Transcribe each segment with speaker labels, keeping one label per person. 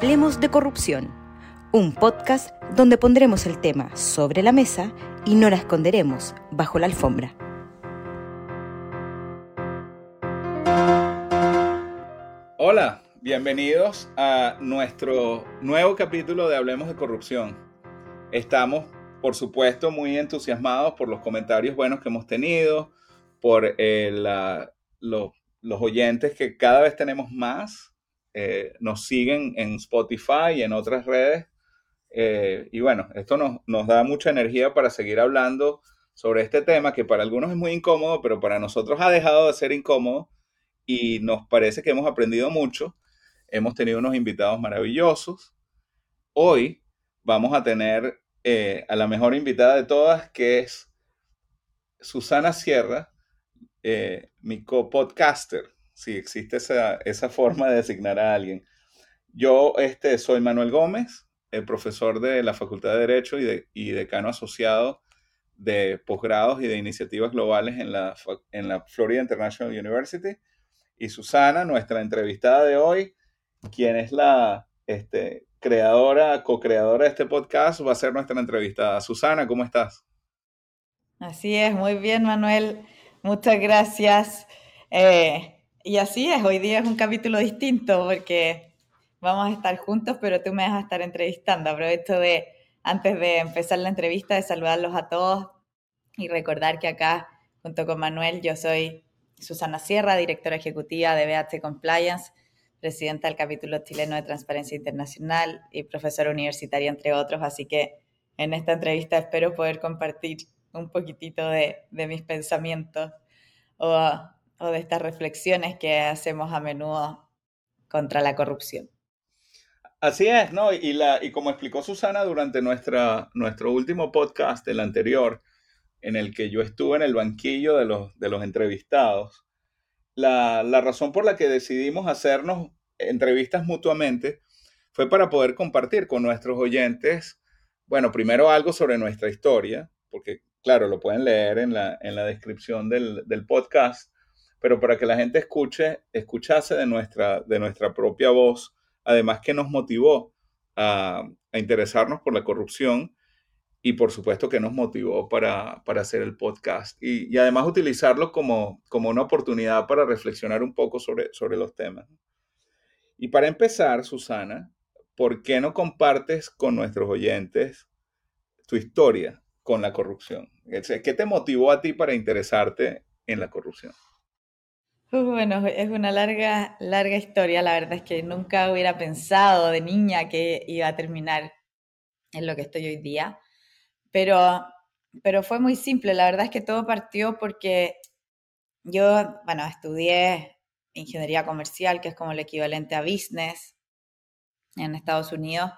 Speaker 1: Hablemos de Corrupción, un podcast donde pondremos el tema sobre la mesa y no la esconderemos bajo la alfombra.
Speaker 2: Hola, bienvenidos a nuestro nuevo capítulo de Hablemos de Corrupción. Estamos, por supuesto, muy entusiasmados por los comentarios buenos que hemos tenido, por eh, los oyentes que cada vez tenemos más eh, nos siguen en Spotify y en otras redes. Eh, y bueno, esto nos, nos da mucha energía para seguir hablando sobre este tema que para algunos es muy incómodo, pero para nosotros ha dejado de ser incómodo y nos parece que hemos aprendido mucho. Hemos tenido unos invitados maravillosos. Hoy vamos a tener eh, a la mejor invitada de todas, que es Susana Sierra, mi co-podcaster si existe esa, forma de designar a alguien. Yo este, soy Manuel Gómez, el profesor de la Facultad de Derecho y, decano asociado de posgrados y de iniciativas globales en la, en la Florida International University. Y Susana, nuestra entrevistada de hoy, quien es la este, creadora, co-creadora de este podcast, va a ser nuestra entrevistada. Susana, ¿cómo estás?
Speaker 3: Así es, muy bien, Manuel. Muchas gracias. Eh, y así es, hoy día es un capítulo distinto porque vamos a estar juntos, pero tú me vas a estar entrevistando. Aprovecho de, antes de empezar la entrevista, de saludarlos a todos y recordar que acá, junto con Manuel, yo soy Susana Sierra, directora ejecutiva de BH Compliance, presidenta del capítulo chileno de Transparencia Internacional y profesora universitaria, entre otros. Así que en esta entrevista espero poder compartir un poquitito de, de mis pensamientos o o de estas reflexiones que hacemos a menudo contra la corrupción.
Speaker 2: Así es, ¿no? Y, la, y como explicó Susana durante nuestra, nuestro último podcast, el anterior, en el que yo estuve en el banquillo de los, de los entrevistados, la, la razón por la que decidimos hacernos entrevistas mutuamente fue para poder compartir con nuestros oyentes, bueno, primero algo sobre nuestra historia, porque claro, lo pueden leer en la, en la descripción del, del podcast, pero para que la gente escuche, escuchase de nuestra, de nuestra propia voz, además que nos motivó a, interesarnos por la corrupción y por supuesto que nos motivó para, hacer el podcast y, además utilizarlo como, como una oportunidad para reflexionar un poco sobre, sobre los temas. Y para empezar, Susana, ¿por qué no compartes con nuestros oyentes tu historia con la corrupción? ¿Qué te motivó a ti para interesarte en la corrupción?
Speaker 3: Bueno, es una larga, larga historia. La verdad es que nunca hubiera pensado de niña que iba a terminar en lo que estoy hoy día. Pero, pero fue muy simple. La verdad es que todo partió porque yo, bueno, estudié ingeniería comercial, que es como el equivalente a business en Estados Unidos.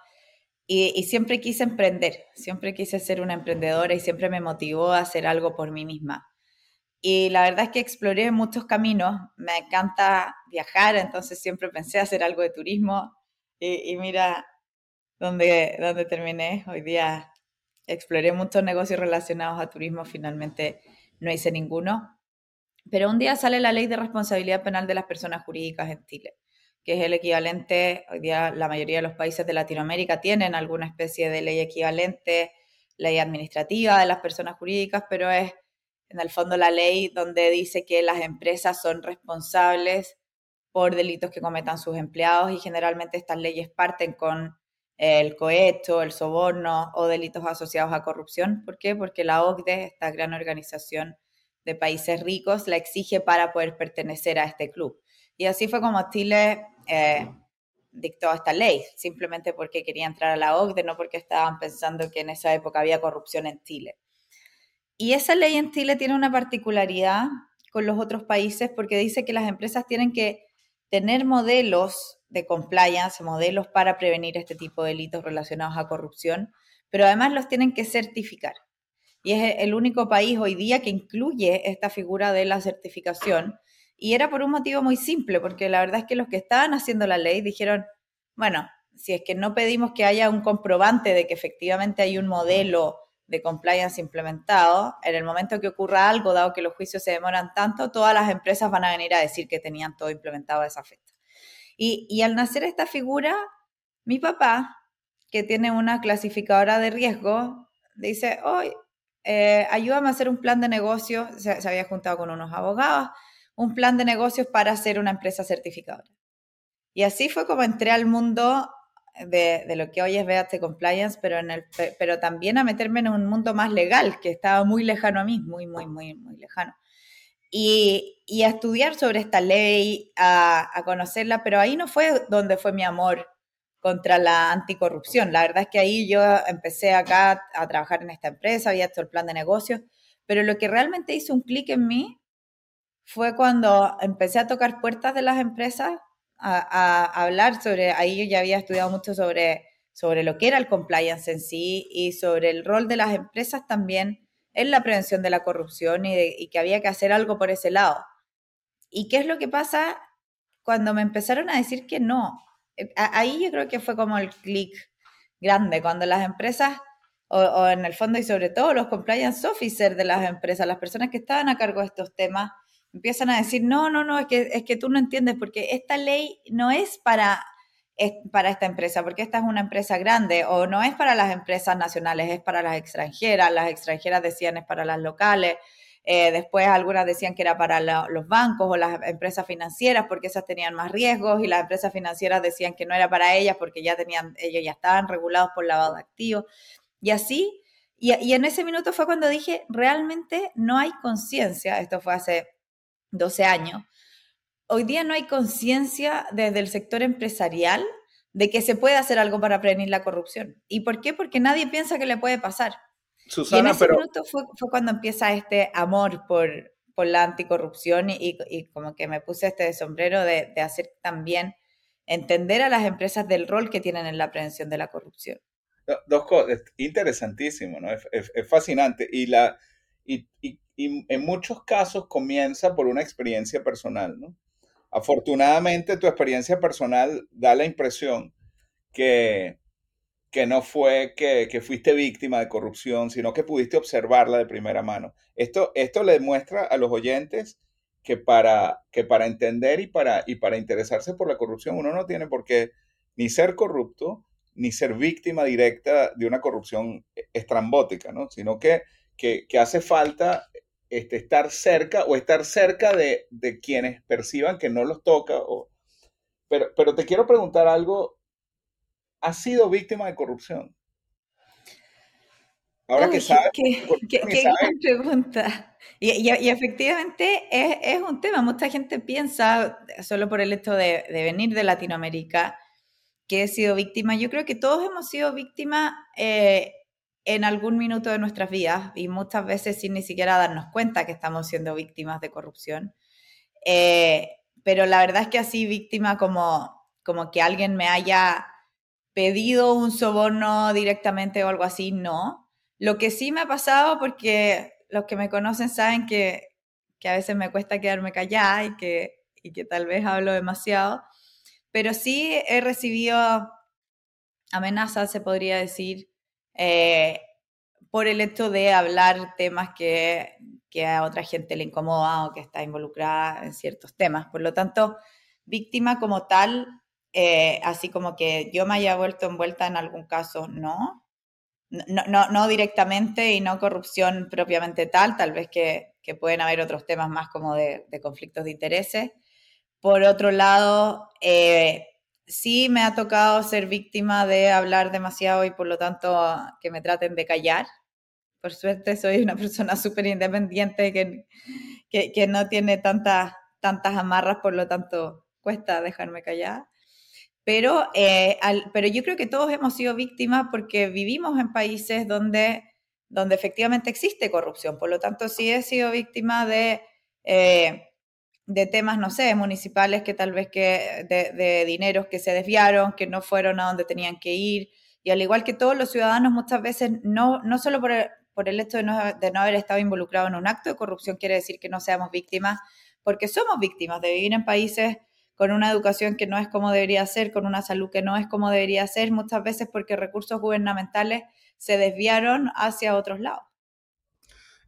Speaker 3: Y, y, siempre quise emprender, siempre quise ser una emprendedora y siempre me motivó a hacer algo por mí misma. Y la verdad es que exploré muchos caminos, me encanta viajar, entonces siempre pensé hacer algo de turismo y, mira dónde, dónde terminé. Hoy día exploré muchos negocios relacionados a turismo, finalmente no hice ninguno. Pero un día sale la ley de responsabilidad penal de las personas jurídicas en Chile, que es el equivalente, hoy día la mayoría de los países de Latinoamérica tienen alguna especie de ley equivalente, ley administrativa de las personas jurídicas, pero es en el fondo la ley donde dice que las empresas son responsables por delitos que cometan sus empleados y generalmente estas leyes parten con el cohecho, el soborno o delitos asociados a corrupción. ¿Por qué? Porque la OCDE, esta gran organización de países ricos, la exige para poder pertenecer a este club. Y así fue como Chile eh, dictó esta ley, simplemente porque quería entrar a la OCDE, no porque estaban pensando que en esa época había corrupción en Chile. Y esa ley en Chile tiene una particularidad con los otros países porque dice que las empresas tienen que tener modelos de compliance, modelos para prevenir este tipo de delitos relacionados a corrupción, pero además los tienen que certificar. Y es el único país hoy día que incluye esta figura de la certificación. Y era por un motivo muy simple, porque la verdad es que los que estaban haciendo la ley dijeron, bueno, si es que no pedimos que haya un comprobante de que efectivamente hay un modelo de compliance implementado, en el momento que ocurra algo, dado que los juicios se demoran tanto, todas las empresas van a venir a decir que tenían todo implementado a esa fecha. Y, al nacer esta figura, Mi papá, que tiene una clasificadora de riesgo, dice, hoy eh, ayúdame a hacer un plan de negocios, se, había juntado con unos abogados, un plan de negocios para hacer una empresa certificadora. Y así fue como entré al mundo de, lo que hoy es BAT Compliance, pero, en el, pero también a meterme en un mundo más legal, que estaba muy lejano a mí, muy, muy, muy, muy lejano. Y, y a estudiar sobre esta ley, a, a conocerla, pero ahí no fue donde fue mi amor contra la anticorrupción. La verdad es que ahí yo empecé acá a trabajar en esta empresa, había hecho el plan de negocios, pero lo que realmente hizo un clic en mí fue cuando empecé a tocar puertas de las empresas, a, hablar sobre, ahí yo ya había estudiado mucho sobre, sobre lo que era el compliance en sí y sobre el rol de las empresas también en la prevención de la corrupción y, que había que hacer algo por ese lado. ¿Y qué es lo que pasa cuando me empezaron a decir que no? Eh, ahí yo creo que fue como el clic grande, cuando las empresas, o, en el fondo y sobre todo los compliance officers de las empresas, las personas que estaban a cargo de estos temas, empiezan a decir, no, no, no, es que, es que tú no entiendes, porque esta ley no es para, para esta empresa, porque esta es una empresa grande, o no es para las empresas nacionales, es para las extranjeras, las extranjeras decían es para las locales, eh, después algunas decían que era para los bancos o las empresas financieras porque esas tenían más riesgos y las empresas financieras decían que no era para ellas porque ya tenían, ellos ya estaban regulados por lavado de activos. Y así, y, y en ese minuto fue cuando dije, realmente no hay conciencia, esto fue hace 12 años, hoy día no hay conciencia desde el sector empresarial de que se puede hacer algo para prevenir la corrupción. ¿Y por qué? Porque nadie piensa que le puede pasar. Susana, y en ese minuto fue, cuando empieza este amor por, por la anticorrupción y, y, como que me puse este sombrero de, de, hacer también entender a las empresas del rol que tienen en la prevención de la corrupción.
Speaker 2: Dos cosas, interesantísimo, ¿no? Es, es, fascinante y, la, y, y, en muchos casos comienza por una experiencia personal, ¿no? Afortunadamente tu experiencia personal da la impresión que, que no fue que, que, fuiste víctima de corrupción, sino que pudiste observarla de primera mano. Esto, esto le demuestra a los oyentes que para, que para entender y para, y para interesarse por la corrupción uno no tiene por qué ni ser corrupto, ni ser víctima directa de una corrupción estrambótica, ¿no? sino que, que, que hace falta este, estar cerca o estar cerca de, de, quienes perciban que no los toca. O, pero, pero te quiero preguntar algo ha sido víctima de corrupción?
Speaker 3: Ahora que sabes. Qué, gran pregunta. Y, efectivamente es, un tema. Mucha gente piensa, solo por el hecho de, venir de Latinoamérica, que he sido víctima. Yo creo que todos hemos sido víctimas eh, en algún minuto de nuestras vidas y muchas veces sin ni siquiera darnos cuenta que estamos siendo víctimas de corrupción. Eh, pero la verdad es que así víctima como, como que alguien me haya pedido un soborno directamente o algo así, no. Lo que sí me ha pasado, porque los que me conocen saben que, que a veces me cuesta quedarme callada y que, y que tal vez hablo demasiado, pero sí he recibido amenazas, se podría decir, eh, por el hecho de hablar temas que, que a otra gente le incomoda o que está involucrada en ciertos temas. Por lo tanto, víctima como tal, eh, así como que yo me haya vuelto envuelta en algún caso, no. No, no, no directamente y no corrupción propiamente tal, tal vez que, que pueden haber otros temas más como de, de conflictos de intereses. Por otro lado, eh, sí me ha tocado ser víctima de hablar demasiado y por lo tanto que me traten de callar. Por suerte soy una persona súper independiente que, que, que, no tiene tantas, tantas amarras, por lo tanto cuesta dejarme callar. Pero, eh, pero yo creo que todos hemos sido víctimas porque vivimos en países donde, donde efectivamente existe corrupción. Por lo tanto, sí he sido víctima de, eh, de temas, no sé, municipales que tal vez que de, de, dineros que se desviaron, que no fueron a donde tenían que ir. Y al igual que todos los ciudadanos, muchas veces, no, no solo por el, por el hecho de no, de no haber estado involucrado en un acto de corrupción, quiere decir que no seamos víctimas, porque somos víctimas de vivir en países con una educación que no es como debería ser, con una salud que no es como debería ser, muchas veces porque recursos gubernamentales se desviaron hacia otros lados.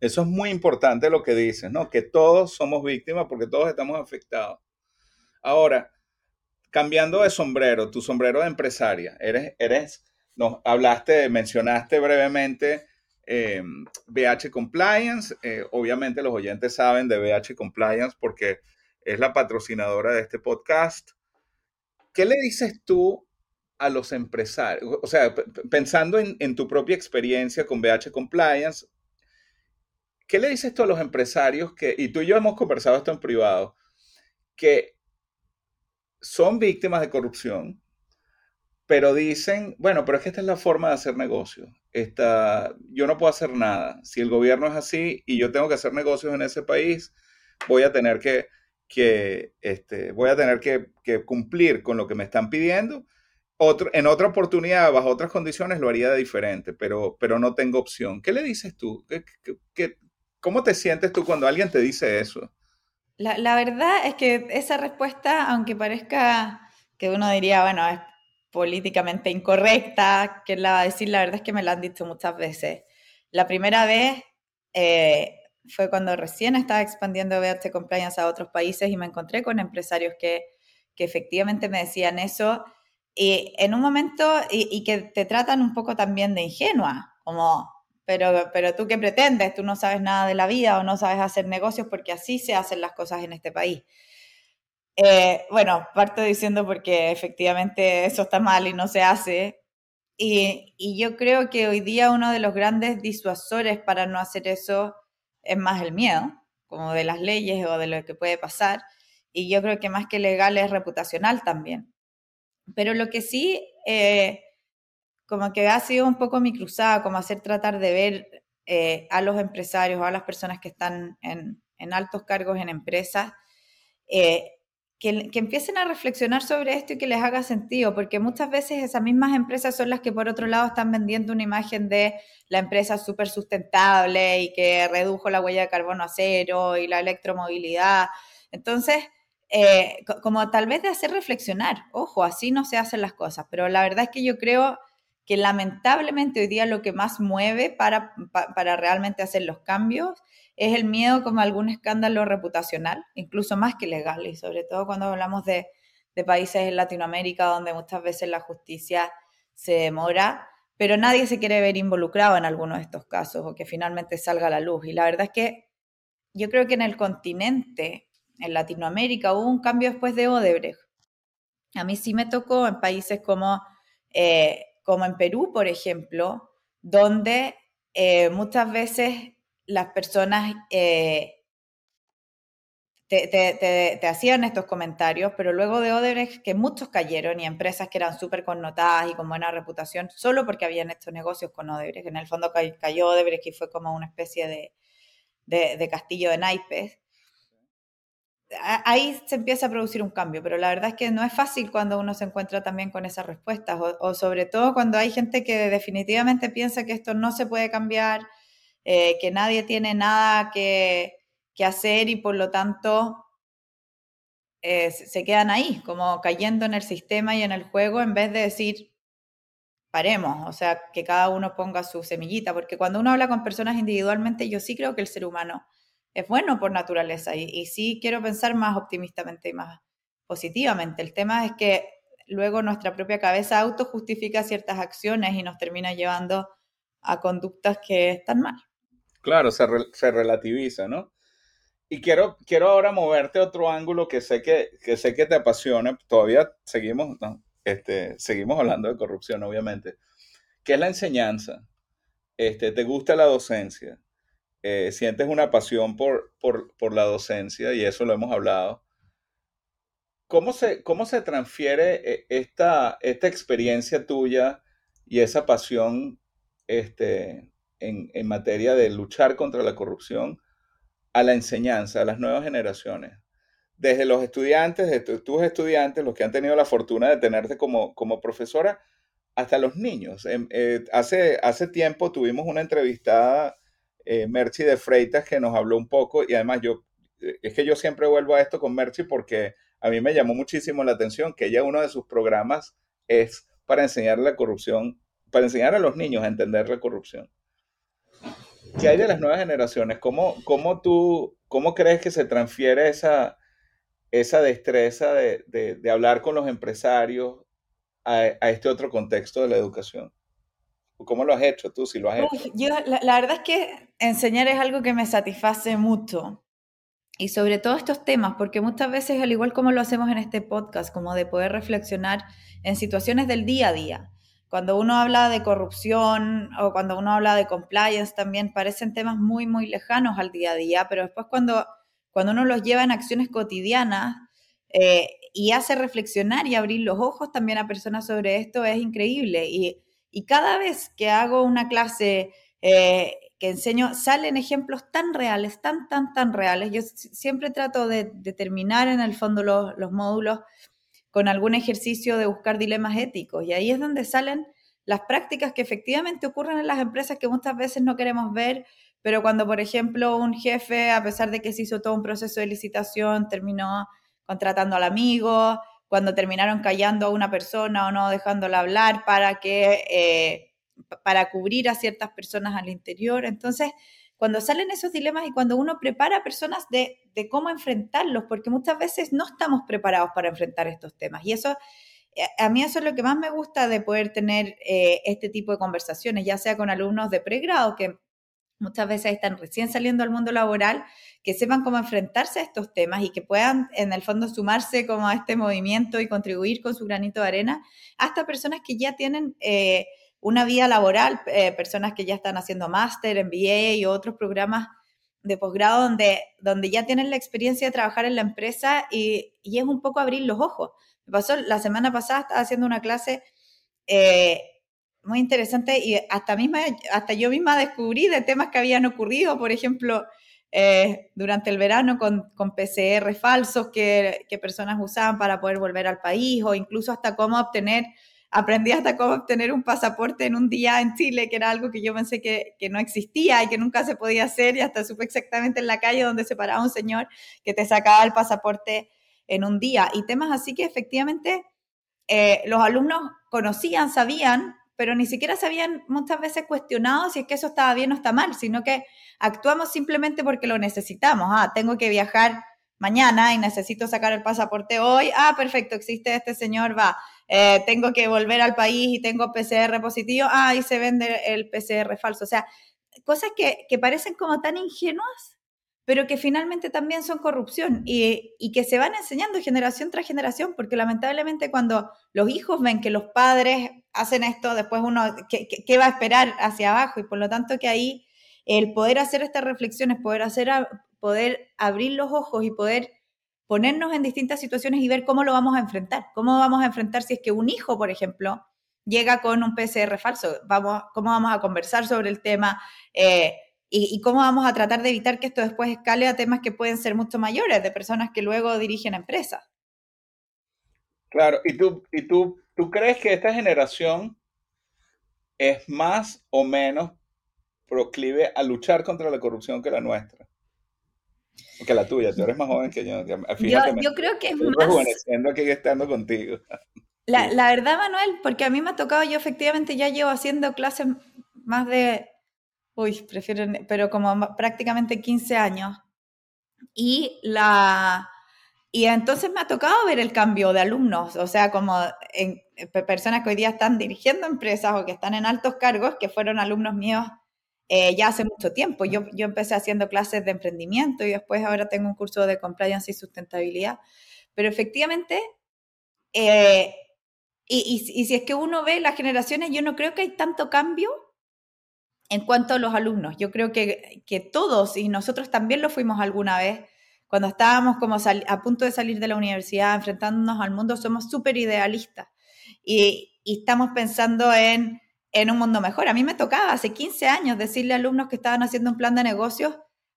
Speaker 2: Eso es muy importante lo que dices, ¿no? Que todos somos víctimas porque todos estamos afectados. Ahora, cambiando de sombrero, tu sombrero de empresaria, eres, eres, nos hablaste, mencionaste brevemente BH em, Compliance. Eh, obviamente los oyentes saben de BH Compliance porque es la patrocinadora de este podcast. ¿Qué le dices tú a los empresarios? O sea, pensando en, en tu propia experiencia con BH Compliance, ¿qué le dices tú a los empresarios que, y tú y yo hemos conversado esto en privado, que son víctimas de corrupción, pero dicen, bueno, pero es que esta es la forma de hacer negocio. Esta, yo no puedo hacer nada. Si el gobierno es así y yo tengo que hacer negocios en ese país, voy a tener que, que este, voy a tener que, que, cumplir con lo que me están pidiendo. Otro, en otra oportunidad, bajo otras condiciones, lo haría de diferente, pero, pero no tengo opción. ¿Qué le dices tú? ¿Qué, qué, cómo te sientes tú cuando alguien te dice eso?
Speaker 3: La, verdad es que esa respuesta, aunque parezca que uno diría, bueno, es políticamente incorrecta, que la va a decir, la verdad es que me la han dicho muchas veces. La primera vez eh, fue cuando recién estaba expandiendo BH Compliance a otros países y me encontré con empresarios que, que efectivamente me decían eso y en un momento y, y, que te tratan un poco también de ingenua, como, pero, pero tú qué pretendes, tú no sabes nada de la vida o no sabes hacer negocios porque así se hacen las cosas en este país. Eh, bueno, parto diciendo porque efectivamente eso está mal y no se hace. Y, yo creo que hoy día uno de los grandes disuasores para no hacer eso es más el miedo, como de las leyes o de lo que puede pasar. Y yo creo que más que legal es reputacional también. Pero lo que sí, eh, como que ha sido un poco mi cruzada, como hacer tratar de ver eh, a los empresarios o a las personas que están en, en altos cargos en empresas, eh, que, empiecen a reflexionar sobre esto y que les haga sentido, porque muchas veces esas mismas empresas son las que por otro lado están vendiendo una imagen de la empresa súper sustentable y que redujo la huella de carbono a cero y la electromovilidad. Entonces, eh, como tal vez de hacer reflexionar, ojo, así no se hacen las cosas, pero la verdad es que yo creo que lamentablemente hoy día lo que más mueve para, para realmente hacer los cambios es el miedo como algún escándalo reputacional, incluso más que legal, y sobre todo cuando hablamos de, países en Latinoamérica donde muchas veces la justicia se demora, pero nadie se quiere ver involucrado en alguno de estos casos o que finalmente salga a la luz. Y la verdad es que yo creo que en el continente, en Latinoamérica, hubo un cambio después de Odebrecht. A mí sí me tocó en países como, eh, como en Perú, por ejemplo, donde eh, muchas veces las personas eh, te, hacían estos comentarios, pero luego de Odebrecht, que muchos cayeron y empresas que eran súper connotadas y con buena reputación, solo porque habían hecho negocios con Odebrecht. En el fondo cayó Odebrecht y fue como una especie de, de castillo de naipes. Ahí se empieza a producir un cambio, pero la verdad es que no es fácil cuando uno se encuentra también con esas respuestas, o sobre todo cuando hay gente que definitivamente piensa que esto no se puede cambiar, eh, que nadie tiene nada que, hacer y por lo tanto eh, se quedan ahí, como cayendo en el sistema y en el juego en vez de decir, paremos, o sea, que cada uno ponga su semillita, porque cuando uno habla con personas individualmente, yo sí creo que el ser humano es bueno por naturaleza y, sí quiero pensar más optimistamente y más positivamente. El tema es que luego nuestra propia cabeza autojustifica ciertas acciones y nos termina llevando a conductas que están mal.
Speaker 2: Claro, se, se relativiza, ¿no? Y quiero, quiero ahora moverte a otro ángulo que sé que, que sé que te apasiona. Todavía seguimos, este, seguimos hablando de corrupción, obviamente. ¿Qué es la enseñanza? Este, ¿Te gusta la docencia? Eh, ¿Sientes una pasión por, por, por, la docencia? Y eso lo hemos hablado. ¿Cómo se, cómo se transfiere eh, esta, esta experiencia tuya y esa pasión este, en, materia de luchar contra la corrupción a la enseñanza, a las nuevas generaciones. Desde los estudiantes, desde tus estudiantes, los que han tenido la fortuna de tenerte como, como profesora, hasta los niños. Em, eh, hace, hace tiempo tuvimos una entrevistada, eh, Merchi de Freitas, que nos habló un poco, y además yo, eh, es que yo siempre vuelvo a esto con Merchi porque a mí me llamó muchísimo la atención que ella uno de sus programas es para enseñar la corrupción, para enseñar a los niños a entender la corrupción. ¿Qué hay de las nuevas generaciones? ¿Cómo, cómo tú, cómo crees que se transfiere esa, esa destreza de, hablar con los empresarios a, este otro contexto de la educación? ¿Cómo lo has hecho tú, si lo has hecho?
Speaker 3: Yo, la, verdad es que enseñar es algo que me satisface mucho. Y sobre todo estos temas, porque muchas veces, al igual como lo hacemos en este podcast, como de poder reflexionar en situaciones del día a día. Cuando uno habla de corrupción o cuando uno habla de compliance, también parecen temas muy, muy lejanos al día a día, pero después cuando, cuando uno los lleva en acciones cotidianas eh, y hace reflexionar y abrir los ojos también a personas sobre esto, es increíble. Y, y cada vez que hago una clase eh, que enseño, salen ejemplos tan reales, tan, tan, tan reales. Yo siempre trato de, terminar en el fondo los, los, módulos con algún ejercicio de buscar dilemas éticos. Y ahí es donde salen las prácticas que efectivamente ocurren en las empresas que muchas veces no queremos ver, pero cuando, por ejemplo, un jefe, a pesar de que se hizo todo un proceso de licitación, terminó contratando al amigo, cuando terminaron callando a una persona o no dejándola hablar para que eh, para cubrir a ciertas personas al interior. Entonces, cuando salen esos dilemas y cuando uno prepara a personas de, cómo enfrentarlos, porque muchas veces no estamos preparados para enfrentar estos temas. Y eso, eh, a mí eso es lo que más me gusta de poder tener eh, este tipo de conversaciones, ya sea con alumnos de pregrado, que muchas veces están recién saliendo al mundo laboral, que sepan cómo enfrentarse a estos temas y que puedan en el fondo sumarse como a este movimiento y contribuir con su granito de arena, hasta personas que ya tienen eh, una vía laboral, eh, personas que ya están haciendo máster, MBA y otros programas de posgrado donde, donde ya tienen la experiencia de trabajar en la empresa y, y, es un poco abrir los ojos. Me pasó la semana pasada, estaba haciendo una clase eh, muy interesante y hasta, misma, hasta yo misma descubrí de temas que habían ocurrido, por ejemplo, eh, durante el verano con, con PCR falsos que, que, personas usaban para poder volver al país o incluso hasta cómo obtener, aprendí hasta cómo obtener un pasaporte en un día en Chile, que era algo que yo pensé que, que no existía y que nunca se podía hacer y hasta supe exactamente en la calle donde se paraba un señor que te sacaba el pasaporte en un día. Y temas así que efectivamente eh, los alumnos conocían, sabían, pero ni siquiera se habían muchas veces cuestionado si es que eso estaba bien o está mal, sino que actuamos simplemente porque lo necesitamos. Ah, tengo que viajar mañana y necesito sacar el pasaporte hoy. Ah, perfecto, existe este señor, va. Eh, tengo que volver al país y tengo PCR positivo. Ah, se vende el PCR falso. O sea, cosas que, que parecen como tan ingenuas, pero que finalmente también son corrupción y, y, que se van enseñando generación tras generación, porque lamentablemente cuando los hijos ven que los padres hacen esto, después uno, ¿qué, qué, va a esperar hacia abajo? Y por lo tanto que ahí el poder hacer estas reflexiones, poder, hacer, poder abrir los ojos y poder ponernos en distintas situaciones y ver cómo lo vamos a enfrentar, cómo vamos a enfrentar si es que un hijo, por ejemplo, llega con un PCR falso, vamos, cómo vamos a conversar sobre el tema. Eh, y, cómo vamos a tratar de evitar que esto después escale a temas que pueden ser mucho mayores, de personas que luego dirigen empresas.
Speaker 2: Claro, ¿y tú, y tú, tú crees que esta generación es más o menos proclive a luchar contra la corrupción que la nuestra? Que la tuya, tú eres más joven que yo.
Speaker 3: yo, creo que es más...
Speaker 2: aquí estando contigo.
Speaker 3: La, la verdad, Manuel, porque a mí me ha tocado, yo efectivamente ya llevo haciendo clases más de uy, prefiero, pero como prácticamente 15 años. Y la... Y entonces me ha tocado ver el cambio de alumnos, o sea, como en, personas que hoy día están dirigiendo empresas o que están en altos cargos, que fueron alumnos míos eh, ya hace mucho tiempo. Yo, yo empecé haciendo clases de emprendimiento y después ahora tengo un curso de compliance y sustentabilidad. Pero efectivamente, eh, y, y, y, si es que uno ve las generaciones, yo no creo que hay tanto cambio en cuanto a los alumnos, yo creo que, que todos, y nosotros también lo fuimos alguna vez, cuando estábamos como a punto de salir de la universidad, enfrentándonos al mundo, somos súper idealistas y, y, estamos pensando en, en un mundo mejor. A mí me tocaba hace 15 años decirle a alumnos que estaban haciendo un plan de negocios,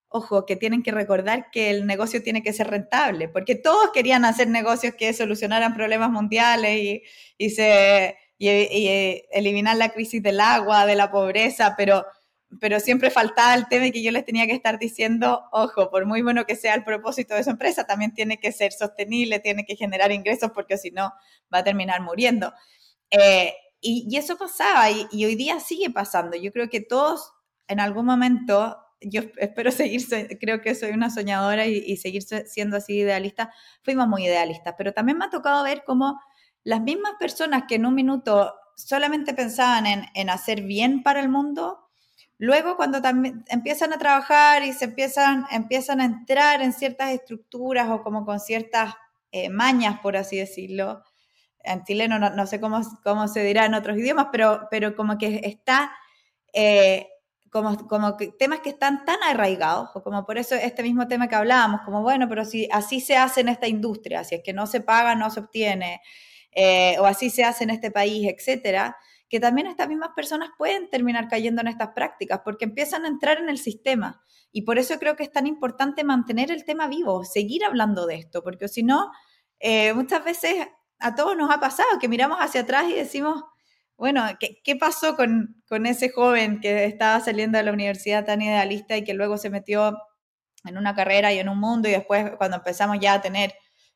Speaker 3: ojo, que tienen que recordar que el negocio tiene que ser rentable, porque todos querían hacer negocios que solucionaran problemas mundiales y, y se y, eh, eliminar la crisis del agua, de la pobreza, pero, pero siempre faltaba el tema y que yo les tenía que estar diciendo, ojo, por muy bueno que sea el propósito de su empresa, también tiene que ser sostenible, tiene que generar ingresos porque si no va a terminar muriendo. Eh, y, y, eso pasaba y, y, hoy día sigue pasando. Yo creo que todos en algún momento yo espero seguir, creo que soy una soñadora y, seguir siendo así idealista, fuimos muy idealistas, pero también me ha tocado ver cómo las mismas personas que en un minuto solamente pensaban en, hacer bien para el mundo, Luego, cuando también empiezan a trabajar y se empiezan, empiezan a entrar en ciertas estructuras o como con ciertas eh, mañas, por así decirlo, en chileno no, no, sé cómo, cómo se dirá en otros idiomas, pero, pero como que está, eh, como, como que temas que están tan arraigados, o como por eso este mismo tema que hablábamos, como bueno, pero si así se hace en esta industria, si es que no se paga, no se obtiene, eh, o así se hace en este país, etcétera, que también estas mismas personas pueden terminar cayendo en estas prácticas porque empiezan a entrar en el sistema. Y por eso creo que es tan importante mantener el tema vivo, seguir hablando de esto, porque si no, eh, muchas veces a todos nos ha pasado que miramos hacia atrás y decimos, bueno, ¿qué, pasó con, con, ese joven que estaba saliendo de la universidad tan idealista y que luego se metió en una carrera y en un mundo y después cuando empezamos ya a tener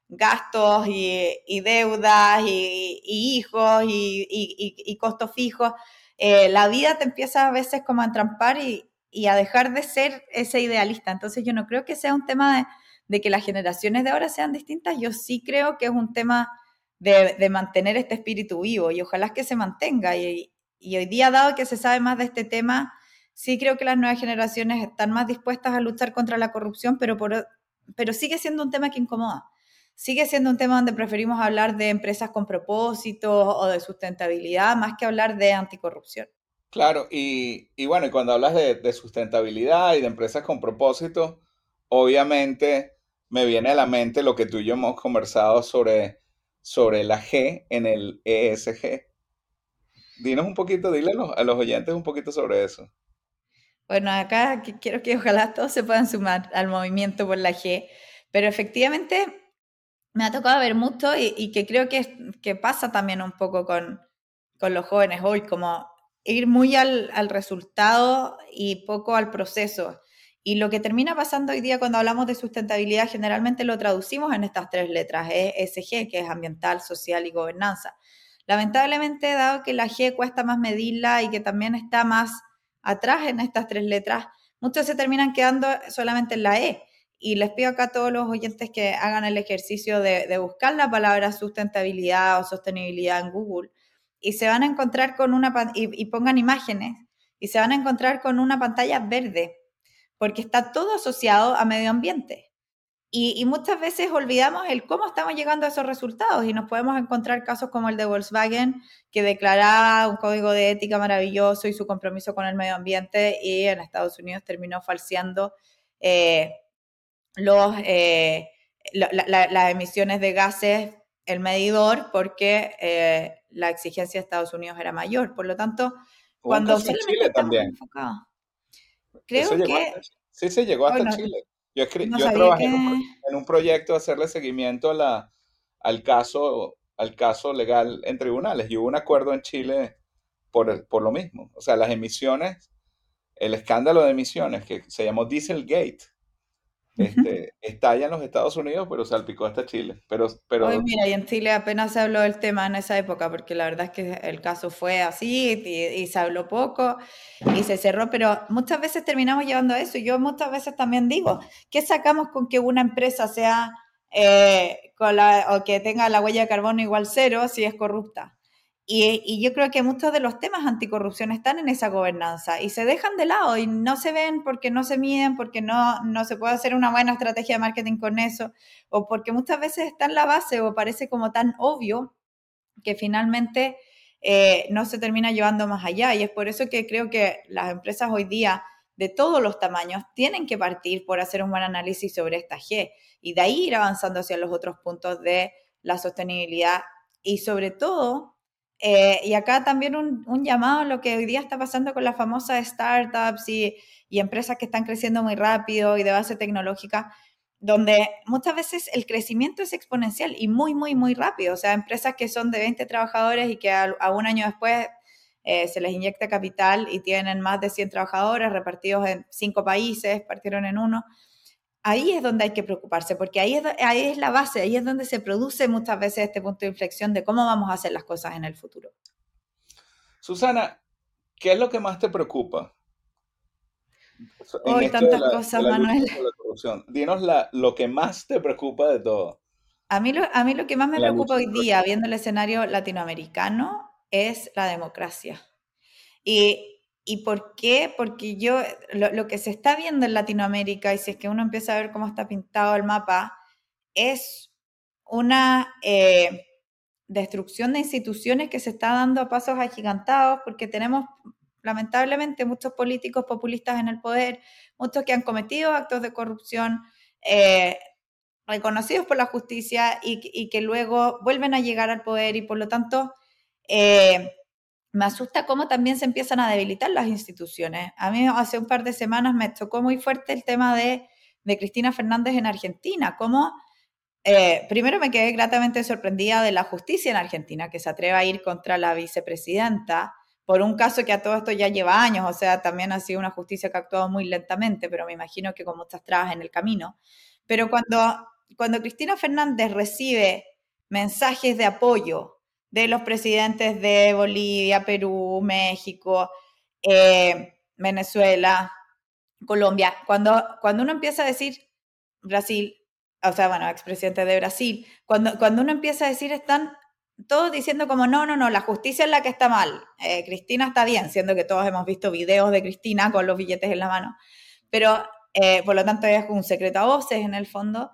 Speaker 3: gastos y, deudas y, hijos y, costos fijos, eh, la vida te empieza a veces como a entrampar y, a dejar de ser ese idealista. Entonces yo no creo que sea un tema de, que las generaciones de ahora sean distintas, yo sí creo que es un tema de, mantener este espíritu vivo y ojalá que se mantenga. Y, hoy día, dado que se sabe más de este tema, sí creo que las nuevas generaciones están más dispuestas a luchar contra la corrupción, pero, pero sigue siendo un tema que incomoda sigue siendo un tema donde preferimos hablar de empresas con propósito o de sustentabilidad más que hablar de anticorrupción.
Speaker 2: Claro, y, bueno, y cuando hablas de, sustentabilidad y de empresas con propósito, obviamente me viene a la mente lo que tú y yo hemos conversado sobre, sobre la G en el ESG. Dinos un poquito, dile a los, oyentes un poquito sobre eso.
Speaker 3: Bueno, acá quiero que ojalá todos se puedan sumar al movimiento por la G, pero efectivamente me ha tocado ver mucho y, que creo que, que, pasa también un poco con, con los jóvenes hoy, como ir muy al, al, resultado y poco al proceso. Y lo que termina pasando hoy día cuando hablamos de sustentabilidad, generalmente lo traducimos en estas tres letras, ESG, que es ambiental, social y gobernanza. Lamentablemente, dado que la G cuesta más medirla y que también está más atrás en estas tres letras, muchos se terminan quedando solamente en la E y les pido acá a todos los oyentes que hagan el ejercicio de, buscar la palabra sustentabilidad o sostenibilidad en Google y se van a encontrar con una y, pongan imágenes y se van a encontrar con una pantalla verde porque está todo asociado a medio ambiente. Y, muchas veces olvidamos el cómo estamos llegando a esos resultados y nos podemos encontrar casos como el de Volkswagen, que declaraba un código de ética maravilloso y su compromiso con el medio ambiente y en Estados Unidos terminó falseando eh, los, eh, las emisiones de gases, el medidor, porque eh, la exigencia de Estados Unidos era mayor. Por lo tanto, cuando
Speaker 2: Chile también.
Speaker 3: Creo que...
Speaker 2: sí, se llegó hasta Chile. Yo, yo trabajé en, un, proyecto de hacerle seguimiento a la, al, caso, al caso legal en tribunales y hubo un acuerdo en Chile por, por lo mismo. O sea, las emisiones, el escándalo de emisiones que se llamó Dieselgate, este, estalla en los Estados Unidos, pero salpicó hasta Chile. Pero, pero...
Speaker 3: Hoy, mira, y en Chile apenas se habló del tema en esa época, porque la verdad es que el caso fue así y, se habló poco y se cerró, pero muchas veces terminamos llevando a eso. Y yo muchas veces también digo, ¿qué sacamos con que una empresa sea eh, con la, o que tenga la huella de carbono igual cero si es corrupta? Y, yo creo que muchos de los temas anticorrupción están en esa gobernanza y se dejan de lado y no se ven porque no se miden, porque no, no se puede hacer una buena estrategia de marketing con eso, o porque muchas veces está en la base o parece como tan obvio que finalmente eh, no se termina llevando más allá. Y es por eso que creo que las empresas hoy día de todos los tamaños tienen que partir por hacer un buen análisis sobre esta G y de ahí ir avanzando hacia los otros puntos de la sostenibilidad y sobre todo eh, y acá también un, llamado a lo que hoy día está pasando con las famosas startups y, y, empresas que están creciendo muy rápido y de base tecnológica, donde muchas veces el crecimiento es exponencial y muy, muy, muy rápido. O sea, empresas que son de 20 trabajadores y que a, un año después eh, se les inyecta capital y tienen más de 100 trabajadores repartidos en cinco países, partieron en uno ahí es donde hay que preocuparse, porque ahí es, ahí es la base, ahí es donde se produce muchas veces este punto de inflexión de cómo vamos a hacer las cosas en el futuro.
Speaker 2: Susana, ¿qué es lo que más te preocupa?
Speaker 3: Hoy tantas cosas, Manuel.
Speaker 2: Dinos la, lo que más te preocupa de todo.
Speaker 3: A mí lo, a mí lo que más me preocupa hoy día, viendo el escenario latinoamericano, es la democracia. Y, ¿Y por qué? Porque yo, lo, que se está viendo en Latinoamérica, y si es que uno empieza a ver cómo está pintado el mapa, es una eh, destrucción de instituciones que se está dando a pasos agigantados, porque tenemos lamentablemente muchos políticos populistas en el poder, muchos que han cometido actos de corrupción, eh, reconocidos por la justicia y, que luego vuelven a llegar al poder y por lo tanto eh, me asusta cómo también se empiezan a debilitar las instituciones. A mí hace un par de semanas me tocó muy fuerte el tema de, Cristina Fernández en Argentina, cómo eh, primero me quedé gratamente sorprendida de la justicia en Argentina, que se atreve a ir contra la vicepresidenta por un caso que a todo esto ya lleva años, o sea, también ha sido una justicia que ha actuado muy lentamente, pero me imagino que con muchas trabas en el camino. Pero cuando cuando Cristina Fernández recibe mensajes de apoyo de los presidentes de Bolivia, Perú, México, eh, Venezuela, Colombia, cuando, cuando uno empieza a decir Brasil, o sea, bueno, expresidente de Brasil, cuando, cuando uno empieza a decir están todos diciendo como no, no, no, la justicia es la que está mal, eh, Cristina está bien, siendo que todos hemos visto videos de Cristina con los billetes en la mano, pero eh, por lo tanto es un secreto a voces en el fondo,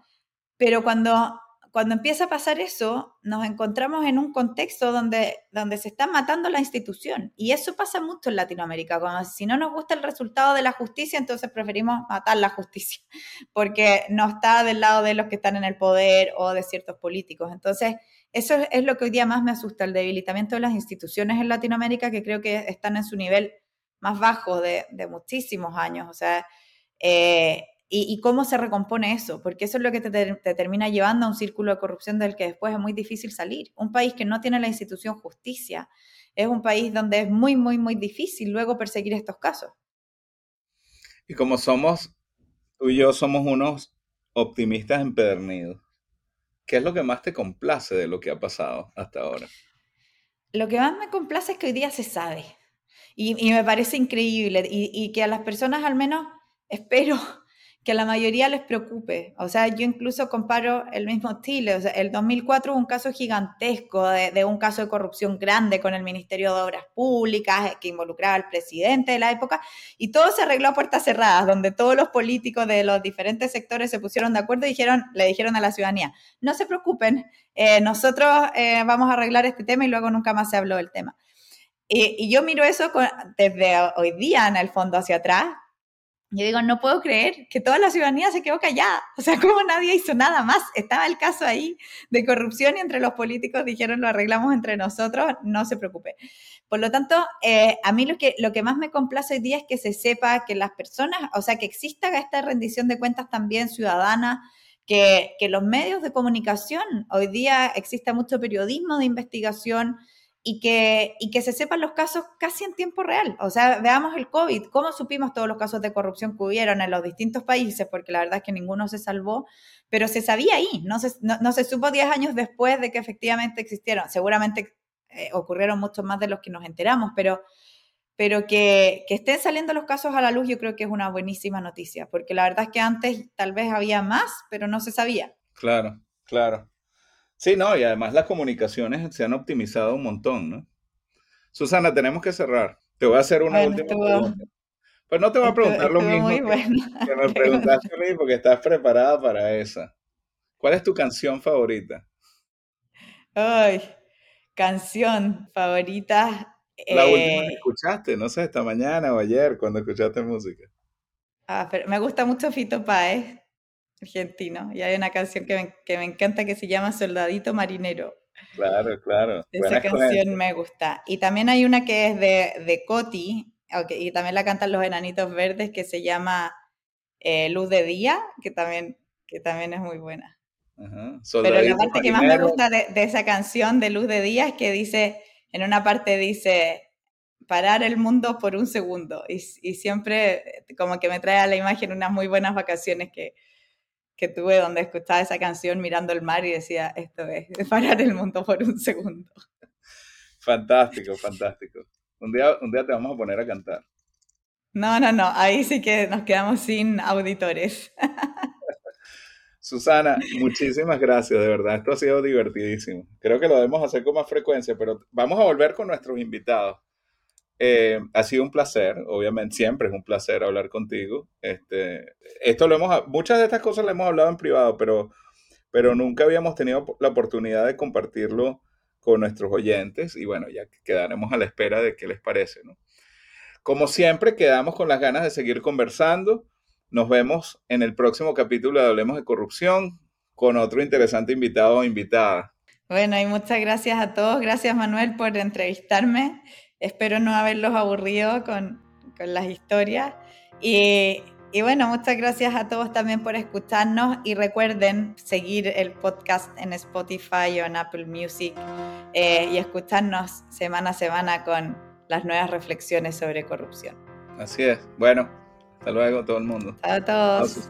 Speaker 3: pero cuando, cuando empieza a pasar eso, nos encontramos en un contexto donde, donde se está matando la institución. Y eso pasa mucho en Latinoamérica. Como si no nos gusta el resultado de la justicia, entonces preferimos matar la justicia, porque no está del lado de los que están en el poder o de ciertos políticos. Entonces, eso es lo que hoy día más me asusta, el debilitamiento de las instituciones en Latinoamérica, que creo que están en su nivel más bajo de, de muchísimos años. O sea, eh, y, cómo se recompone eso, porque eso es lo que te, termina llevando a un círculo de corrupción del que después es muy difícil salir. Un país que no tiene la institución justicia es un país donde es muy, muy, muy difícil luego perseguir estos casos.
Speaker 2: Y como somos, tú y yo somos unos optimistas empedernidos, ¿qué es lo que más te complace de lo que ha pasado hasta ahora?
Speaker 3: Lo que más me complace es que hoy día se sabe. Y, me parece increíble y, y que a las personas al menos espero que la mayoría les preocupe. O sea, yo incluso comparo el mismo Chile. O sea, el 2004 hubo un caso gigantesco de, un caso de corrupción grande con el Ministerio de Obras Públicas eh, que involucraba al presidente de la época y todo se arregló a puertas cerradas, donde todos los políticos de los diferentes sectores se pusieron de acuerdo y dijeron, le dijeron a la ciudadanía, no se preocupen, eh, nosotros eh, vamos a arreglar este tema y luego nunca más se habló del tema. Y yo miro eso desde hoy día en el fondo hacia atrás yo digo, no puedo creer que toda la ciudadanía se quedó callada. O sea, como nadie hizo nada más. Estaba el caso ahí de corrupción y entre los políticos dijeron, lo arreglamos entre nosotros, no se preocupe. Por lo tanto, eh, a mí lo que, lo que más me complace hoy día es que se sepa que las personas, o sea, que exista esta rendición de cuentas también ciudadana, que, que los medios de comunicación, hoy día existe mucho periodismo de investigación, y que, y que se sepan los casos casi en tiempo real. O sea, veamos el COVID, cómo supimos todos los casos de corrupción que hubieron en los distintos países, porque la verdad es que ninguno se salvó, pero se sabía ahí, no se, no, se supo 10 años después de que efectivamente existieron. Seguramente eh, ocurrieron muchos más de los que nos enteramos, pero, pero que, que estén saliendo los casos a la luz yo creo que es una buenísima noticia, porque la verdad es que antes tal vez había más, pero no se sabía.
Speaker 2: Claro, claro. Sí, no, y además las comunicaciones se han optimizado un montón, ¿no? Susana, tenemos que cerrar. Te voy a hacer una última pregunta. Pues no te voy a preguntar lo mismo que, me preguntaste a mí porque estás preparada para esa. ¿Cuál es tu canción favorita?
Speaker 3: Ay, canción favorita.
Speaker 2: La última que eh, escuchaste, no sé, esta mañana o ayer cuando escuchaste música.
Speaker 3: Ah, pero me gusta mucho Fito Páez argentino. Y hay una canción que me, que me encanta que se llama Soldadito Marinero.
Speaker 2: Claro, claro.
Speaker 3: Esa canción me gusta. Y también hay una que es de, de Coti, y también la cantan los Enanitos Verdes, que se llama eh, Luz de Día, que también, que también es muy buena. Pero la parte que más me gusta de, de, esa canción de Luz de Día es que dice, en una parte dice, parar el mundo por un segundo. Y, y siempre como que me trae a la imagen unas muy buenas vacaciones que, que tuve donde escuchaba esa canción mirando el mar y decía, esto es, parar el mundo por un segundo.
Speaker 2: Fantástico, fantástico. Un día, un día te vamos a poner a cantar.
Speaker 3: No, no, no, ahí sí que nos quedamos sin auditores.
Speaker 2: Susana, muchísimas gracias, de verdad, esto ha sido divertidísimo. Creo que lo debemos hacer con más frecuencia, pero vamos a volver con nuestros invitados. Eh, ha sido un placer, obviamente siempre es un placer hablar contigo. Este, esto lo hemos, muchas de estas cosas las hemos hablado en privado, pero, pero nunca habíamos tenido la oportunidad de compartirlo con nuestros oyentes y bueno, ya quedaremos a la espera de qué les parece. ¿no? Como siempre, quedamos con las ganas de seguir conversando. Nos vemos en el próximo capítulo de Hablemos de Corrupción con otro interesante invitado o invitada.
Speaker 3: Bueno, y muchas gracias a todos. Gracias Manuel por entrevistarme. Espero no haberlos aburrido con, con las historias. Y, y, bueno, muchas gracias a todos también por escucharnos y recuerden seguir el podcast en Spotify o en Apple Music eh, y escucharnos semana a semana con las nuevas reflexiones sobre corrupción.
Speaker 2: Así es. Bueno, hasta luego todo el mundo.
Speaker 3: a todos.